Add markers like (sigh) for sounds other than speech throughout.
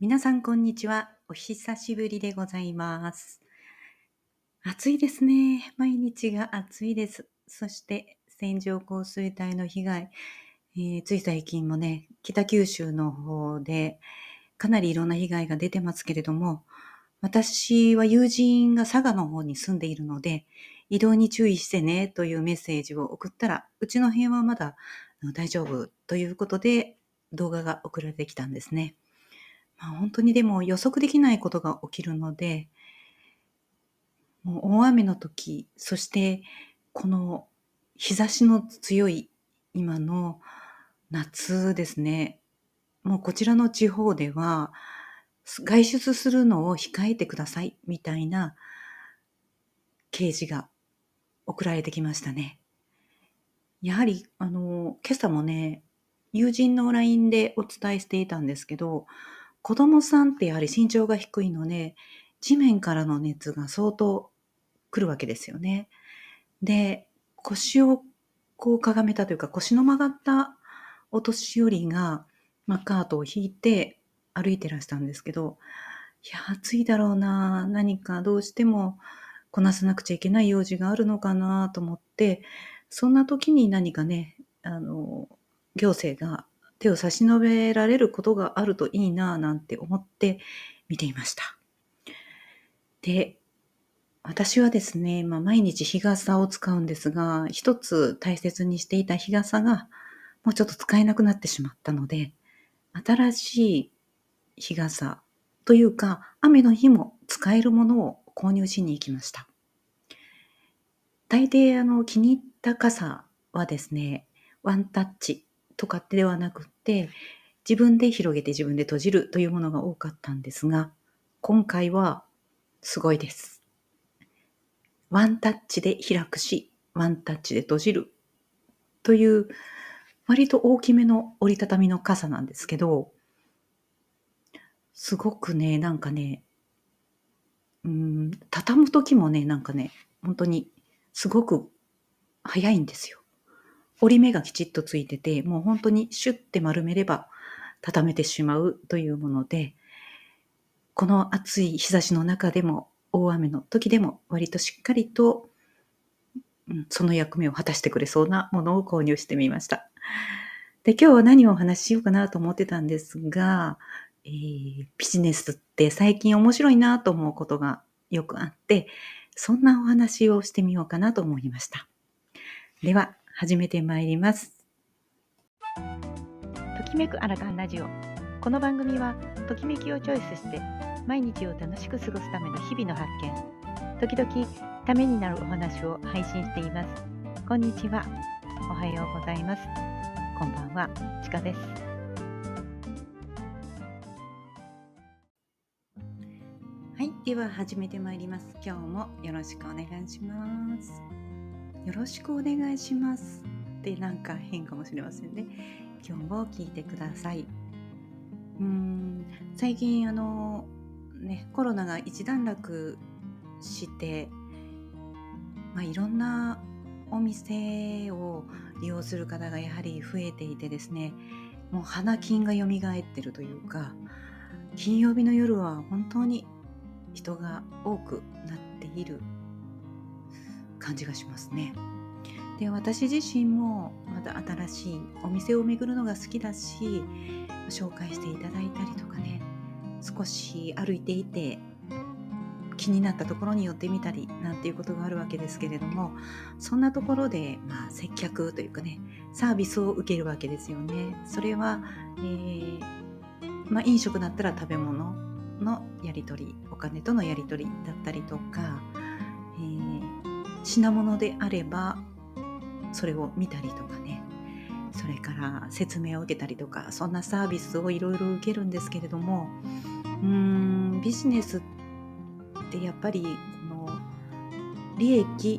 皆さんこんにちは。お久しぶりでございます。暑いですね。毎日が暑いです。そして線状降水帯の被害、えーつい最近もね、北九州の方でかなりいろんな被害が出てますけれども、私は友人が佐賀の方に住んでいるので、移動に注意してねというメッセージを送ったら、うちの辺はまだ大丈夫ということで動画が送られてきたんですね。まあ、本当にでも予測できないことが起きるので、もう大雨の時、そしてこの日差しの強い今の夏ですね。もうこちらの地方では外出するのを控えてくださいみたいな掲示が送られてきましたね。やはり、あの、今朝もね、友人の LINE でお伝えしていたんですけど、子供さんってやはり身長が低いので、地面からの熱が相当来るわけですよね。で、腰をこうかがめたというか、腰の曲がったお年寄りが、まあ、カートを引いて歩いてらしたんですけど、いや、暑いだろうな、何かどうしてもこなさなくちゃいけない用事があるのかなと思って、そんな時に何かね、あの、行政が手を差し伸べられることがあるといいなぁなんて思って見ていました。で、私はですね、まあ、毎日日傘を使うんですが、一つ大切にしていた日傘がもうちょっと使えなくなってしまったので、新しい日傘というか、雨の日も使えるものを購入しに行きました。大抵あの気に入った傘はですね、ワンタッチとかではなくって、自分で広げて自分で閉じるというものが多かったんですが、今回はすごいです。ワンタッチで開くし、ワンタッチで閉じるという割と大きめの折りたたみの傘なんですけど、すごくね、なんかね、うん、畳む時もね、なんかね、本当にすごく早いんですよ。折り目がきちっとついてて、もう本当にシュッて丸めれば畳めてしまうというもので、この暑い日差しの中でも、大雨の時でも割としっかりと、うんその役目を果たしてくれそうなものを購入してみました。で、今日は何をお話ししようかなと思ってたんですが、えービジネスって最近面白いなと思うことがよくあって、そんなお話をしてみようかなと思いました。では、始めてまいります。ときめくアラカンラジオ。この番組はときめきをチョイスして毎日を楽しく過ごすための日々の発見。時々ためになるお話を配信しています。こんにちは。おはようございます。こんばんは。ちかです。はい、では始めてまいります。今日もよろしくお願いします。よろしくお願いしますってなんか変かもしれませんね。今日も聞いてください。うーん、最近あのね、コロナが一段落して、まあ、いろんなお店を利用する方がやはり増えていてですね、もう花金が蘇ってるというか、金曜日の夜は本当に人が多くなっている感じがしますね。で私自身もまだ新しいお店を巡るのが好きだし紹介していただいたりとかね少し歩いていて気になったところに寄ってみたりなんていうことがあるわけですけれどもそんなところで、まあ、接客というかねサービスを受けるわけですよね。それは、えーまあ、飲食だったら食べ物のやり取りお金とのやり取りだったりとか、品物であればそれを見たりとかねそれから説明を受けたりとかそんなサービスをいろいろ受けるんですけれどもうーんビジネスってやっぱりこの利益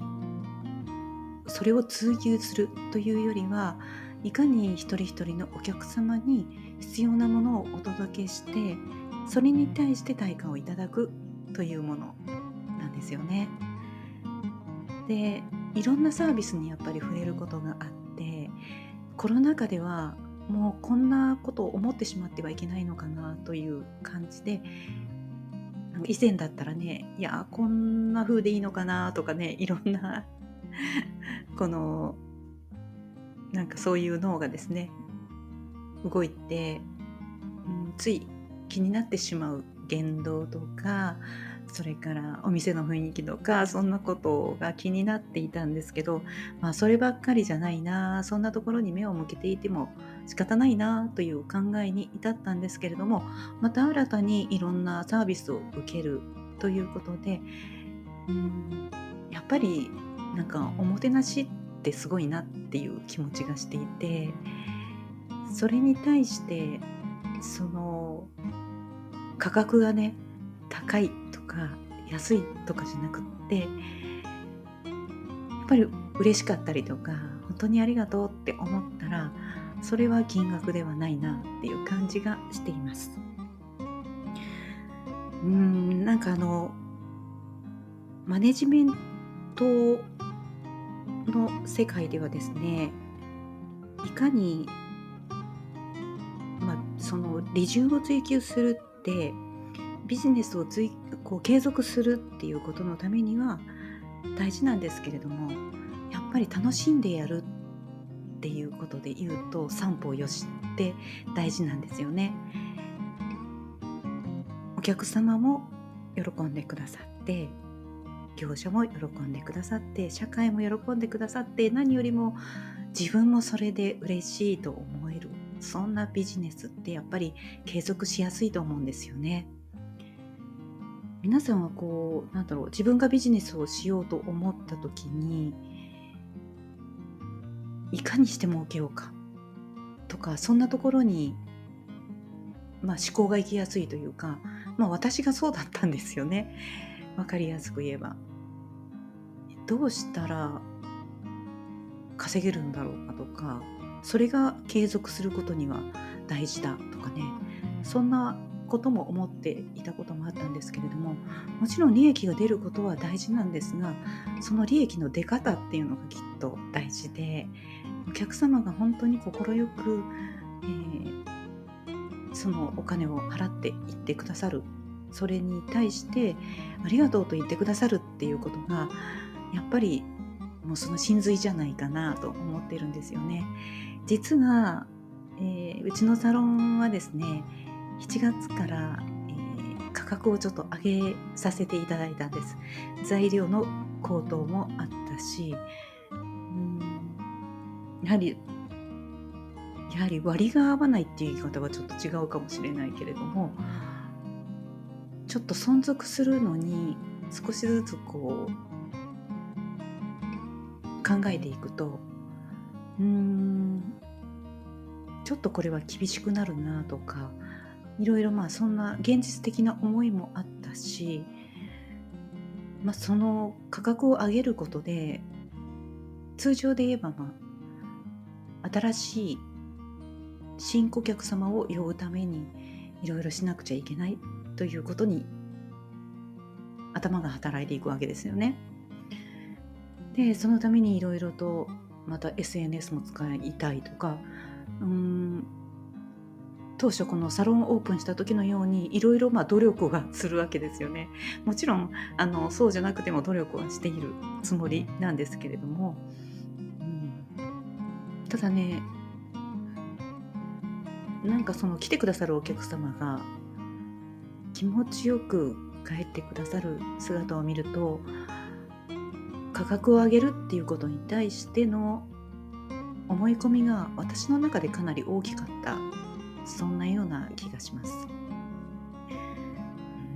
それを追求するというよりはいかに一人一人のお客様に必要なものをお届けしてそれに対して対価をいただくというものなんですよね。でいろんなサービスにやっぱり触れることがあってコロナ禍ではもうこんなことを思ってしまってはいけないのかなという感じで以前だったらねいやこんな風でいいのかなとかねいろんなこのなんかそういう脳がですね動いて、うん、つい気になってしまう言動とかそれからお店の雰囲気とかそんなことが気になっていたんですけど、まあ、そればっかりじゃないなそんなところに目を向けていても仕方ないなという考えに至ったんですけれどもまた新たにいろんなサービスを受けるということでうんやっぱりなんかおもてなしってすごいなっていう気持ちがしていてそれに対してその価格がね高いか安いとかじゃなくってやっぱり嬉しかったりとか本当にありがとうって思ったらそれは金額ではないなっていう感じがしています。うんなんかあのマネジメントの世界ではですねいかに、まあ、その利潤を追求するってビジネスをついこう継続するっていうことのためには大事なんですけれどもやっぱり楽しんでやるっていうことで言うと三方よしって大事なんですよね。お客様も喜んでくださって業者も喜んでくださって社会も喜んでくださって何よりも自分もそれで嬉しいと思えるそんなビジネスってやっぱり継続しやすいと思うんですよね。皆さんはこうなんだろう自分がビジネスをしようと思った時にいかにして儲けようかとかそんなところに、まあ、思考が行きやすいというか、まあ、私がそうだったんですよね分かりやすく言えば。どうしたら稼げるんだろうかとかそれが継続することには大事だとかねそんなことも思っていたこともあったんですけれどももちろん利益が出ることは大事なんですがその利益の出方っていうのがきっと大事でお客様が本当に快く、えー、そのお金を払っていってくださるそれに対してありがとうと言ってくださるっていうことがやっぱりもうその真髄じゃないかなと思ってるんですよね。実は、えー、うちのサロンはですね7月から、えー、価格をちょっと上げさせていただいたんです。材料の高騰もあったしうんやはりやはり割が合わないっていう言い方はちょっと違うかもしれないけれどもちょっと存続するのに少しずつこう考えていくとうーんちょっとこれは厳しくなるなとかいろいろまあそんな現実的な思いもあったし、まあ、その価格を上げることで通常で言えばまあ新しい新顧客様を呼ぶためにいろいろしなくちゃいけないということに頭が働いていくわけですよね。でそのためにいろいろとまた SNS も使いたいとかうん当初このサロンオープンした時のようにいろいろま努力はするわけですよね。もちろんあのそうじゃなくても努力はしているつもりなんですけれども、うん、ただねなんかその来てくださるお客様が気持ちよく帰ってくださる姿を見ると価格を上げるっていうことに対しての思い込みが私の中でかなり大きかったそんなような気がします。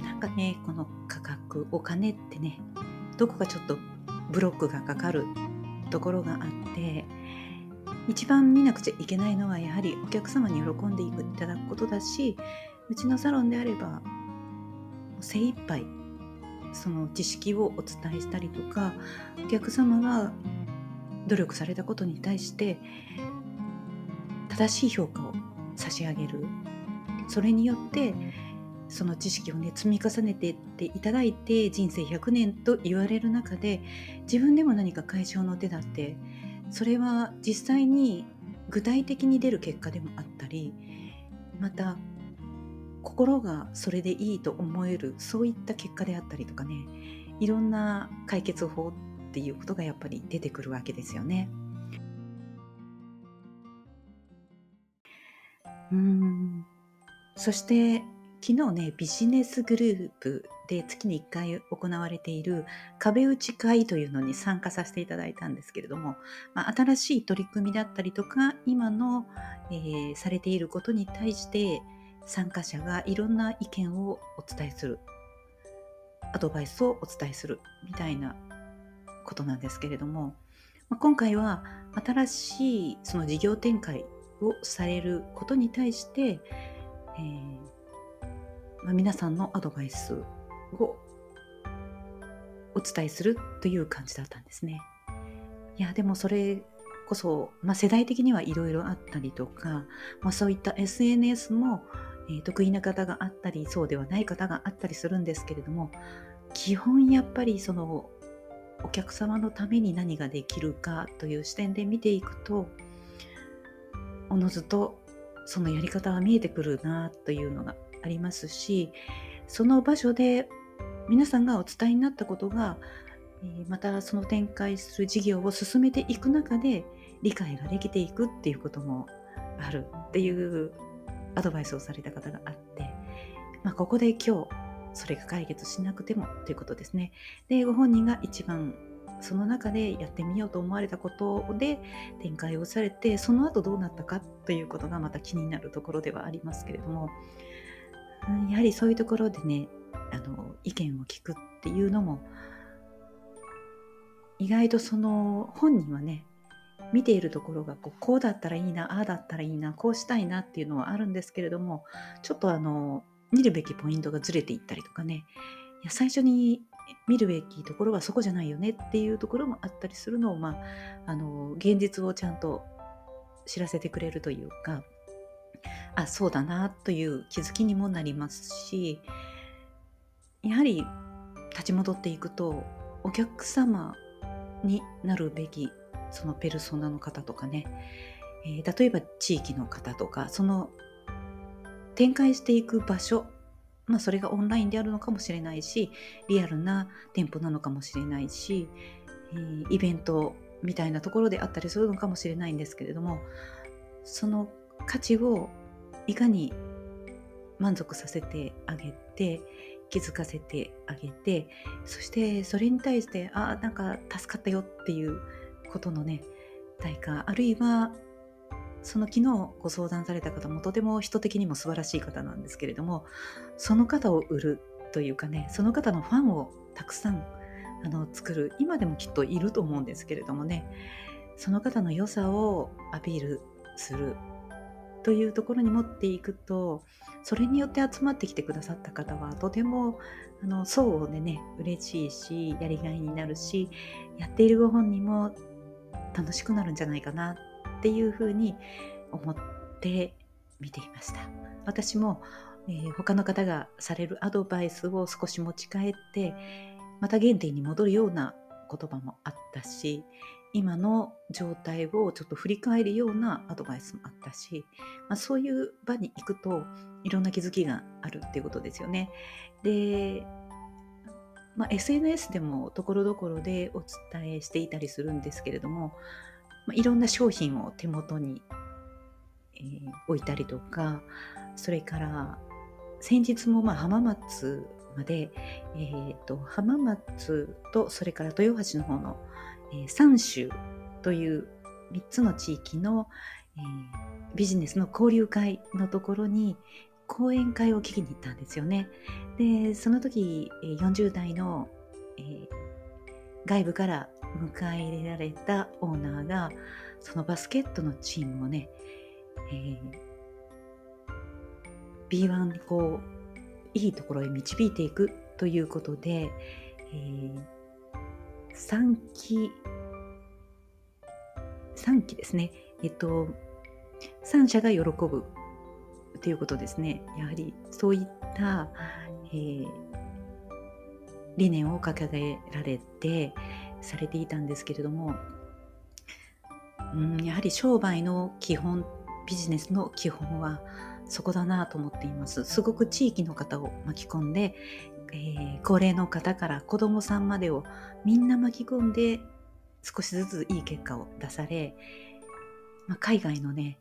なんかねこの価格お金ってねどこかちょっとブロックがかかるところがあって一番見なくちゃいけないのはやはりお客様に喜んでいただくことだしうちのサロンであれば精一杯その知識をお伝えしたりとかお客様が努力されたことに対して正しい評価を差し上げるそれによってその知識をね積み重ねていっていただいて人生100年と言われる中で自分でも何か解消の手だってそれは実際に具体的に出る結果でもあったりまた心がそれでいいと思えるそういった結果であったりとかねいろんな解決法っていうことがやっぱり出てくるわけですよね。うん。そして昨日ねビジネスグループで月に1回行われている壁打ち会というのに参加させていただいたんですけれども、まあ、新しい取り組みだったりとか今の、えー、されていることに対して参加者がいろんな意見をお伝えするアドバイスをお伝えするみたいなことなんですけれども、まあ、今回は新しいその事業展開をされることに対して、えーまあ、皆さんのアドバイスをお伝えするという感じだったんですね。いやでもそれこそ、まあ、世代的にはいろいろあったりとか、まあ、そういった SNS も、えー、得意な方があったりそうではない方があったりするんですけれども基本やっぱりそのお客様のために何ができるかという視点で見ていくとおのずとそのやり方は見えてくるなというのがありますしその場所で皆さんがお伝えになったことがまたその展開する事業を進めていく中で理解ができていくっていうこともあるっていうアドバイスをされた方があって、まあ、ここで今日それが解決しなくてもということですね。でご本人が一番その中でやってみようと思われたことで展開をされてその後どうなったかということがまた気になるところではありますけれどもやはりそういうところでねあの意見を聞くっていうのも意外とその本人はね見ているところがこうこうだったらいいなああだったらいいなこうしたいなっていうのはあるんですけれどもちょっとあの見るべきポイントがずれていったりとかねいや最初に見るべきところはそこじゃないよねっていうところもあったりするのを、まあ、あの現実をちゃんと知らせてくれるというかあそうだなという気づきにもなりますしやはり立ち戻っていくとお客様になるべきそのペルソナの方とかね、えー、例えば地域の方とかその展開していく場所まあそれがオンラインであるのかもしれないしリアルな店舗なのかもしれないし、えー、イベントみたいなところであったりするのかもしれないんですけれどもその価値をいかに満足させてあげて気づかせてあげてそしてそれに対してあなんか助かったよっていうことのね対価あるいはその昨日ご相談された方もとても人的にも素晴らしい方なんですけれどもその方を売るというかねその方のファンをたくさんあの作る今でもきっといると思うんですけれどもねその方の良さをアピールするというところに持っていくとそれによって集まってきてくださった方はとてもあの相互でね嬉しいしやりがいになるしやっているご本人も楽しくなるんじゃないかなっていうふうに思って見ていました私も、えー、他の方がされるアドバイスを少し持ち帰ってまた原点に戻るような言葉もあったし今の状態をちょっと振り返るようなアドバイスもあったし、まあ、そういう場に行くといろんな気づきがあるっていうことですよね。で、まあ、SNS でもところどころでお伝えしていたりするんですけれども、まあ、いろんな商品を手元に、えー、置いたりとかそれから先日もまあ浜松まで、えーと浜松とそれから豊橋の方のえ3州という3つの地域の、えー、ビジネスの交流会のところに講演会を聞きに行ったんですよね。でその時40代の、えー、外部から迎え入れられたオーナーがそのバスケットのチームをね、えー、B1 にこういいところへ導いていくということで、えー、3期、3期ですね。えっと、3社が喜ぶということですね。やはりそういった、えー、理念を掲げられてされていたんですけれども、うん、やはり商売の基本ビジネスの基本はそこだなと思っています。すごく地域の方を巻き込んで、えー、高齢の方から子どもさんまでをみんな巻き込んで少しずついい結果を出され、まあ、海外のね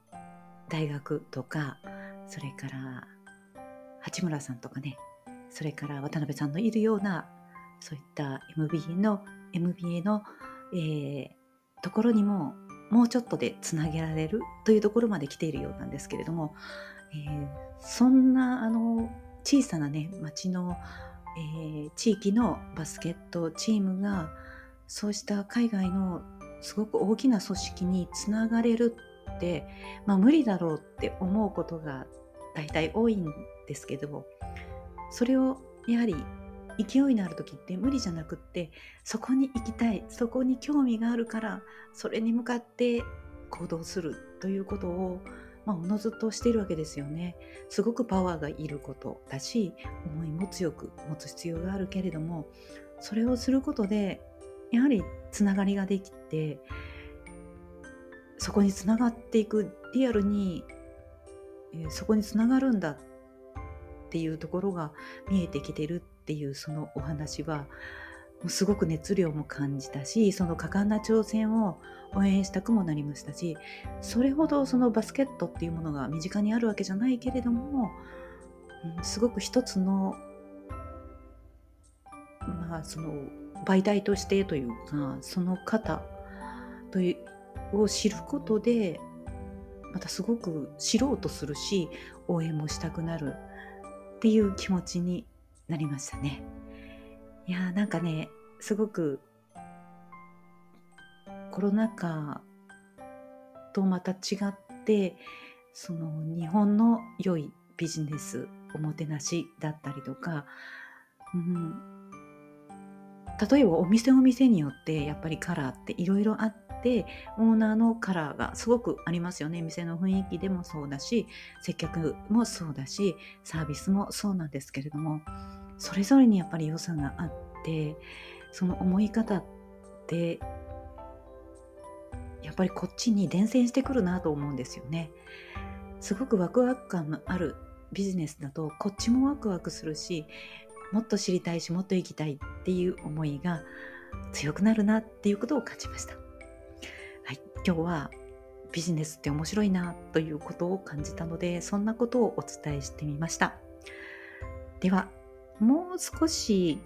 大学とかそれから八村さんとかねそれから渡辺さんのいるようなそういった MBA の MBA の、えー、ところにももうちょっとでつなげられるというところまで来ているようなんですけれども、えー、そんなあの小さなね町の、えー、地域のバスケットチームがそうした海外のすごく大きな組織につながれるって、まあ、無理だろうって思うことが大体多いんですけどそれをやはり勢いのある時って無理じゃなくってそこに行きたいそこに興味があるからそれに向かって行動するということをまあ、おのずとしているわけですよね。すごくパワーがいることだし思いも強く持つ必要があるけれどもそれをすることでやはりつながりができてそこにつながっていくリアルに、えー、そこにつながるんだっていうところが見えてきてるっていうそのお話はもうすごく熱量も感じたしその果敢な挑戦を応援したくもなりましたしそれほどそのバスケットっていうものが身近にあるわけじゃないけれども、うん、すごく一つのまあその媒体としてというかその方というを知ることでまたすごく知ろうとするし応援もしたくなるっていう気持ちになりましたね。いやーなんかねすごくコロナ禍とまた違ってその日本の良いビジネスおもてなしだったりとか、うん、例えばお店お店によってやっぱりカラーっていろいろあってオーナーのカラーがすごくありますよね店の雰囲気でもそうだし接客もそうだしサービスもそうなんですけれどもそれぞれにやっぱり良さがあってその思い方ってやっぱりこっちに伝染してくるなと思うんですよね。すごくワクワク感のあるビジネスだとこっちもワクワクするしもっと知りたいしもっと行きたいっていう思いが強くなるなっていうことを感じました。はい、今日はビジネスって面白いなということを感じたのでそんなことをお伝えしてみました。ではもう少し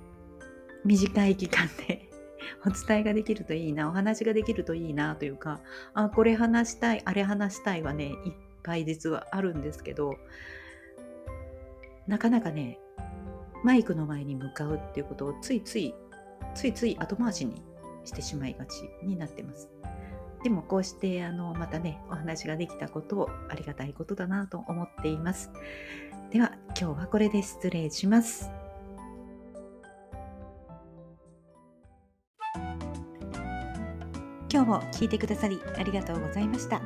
短い期間で (laughs) お伝えができるといいなお話ができるといいなというかあこれ話したいあれ話したいはねいっぱい実はあるんですけどなかなかねマイクの前に向かうっていうことをついついついつい後回しにしてしまいがちになってます。でもこうしてあのまたねお話ができたことをありがたいことだなと思っています。では今日はこれで失礼します。今日も聞いてくださりありがとうございました。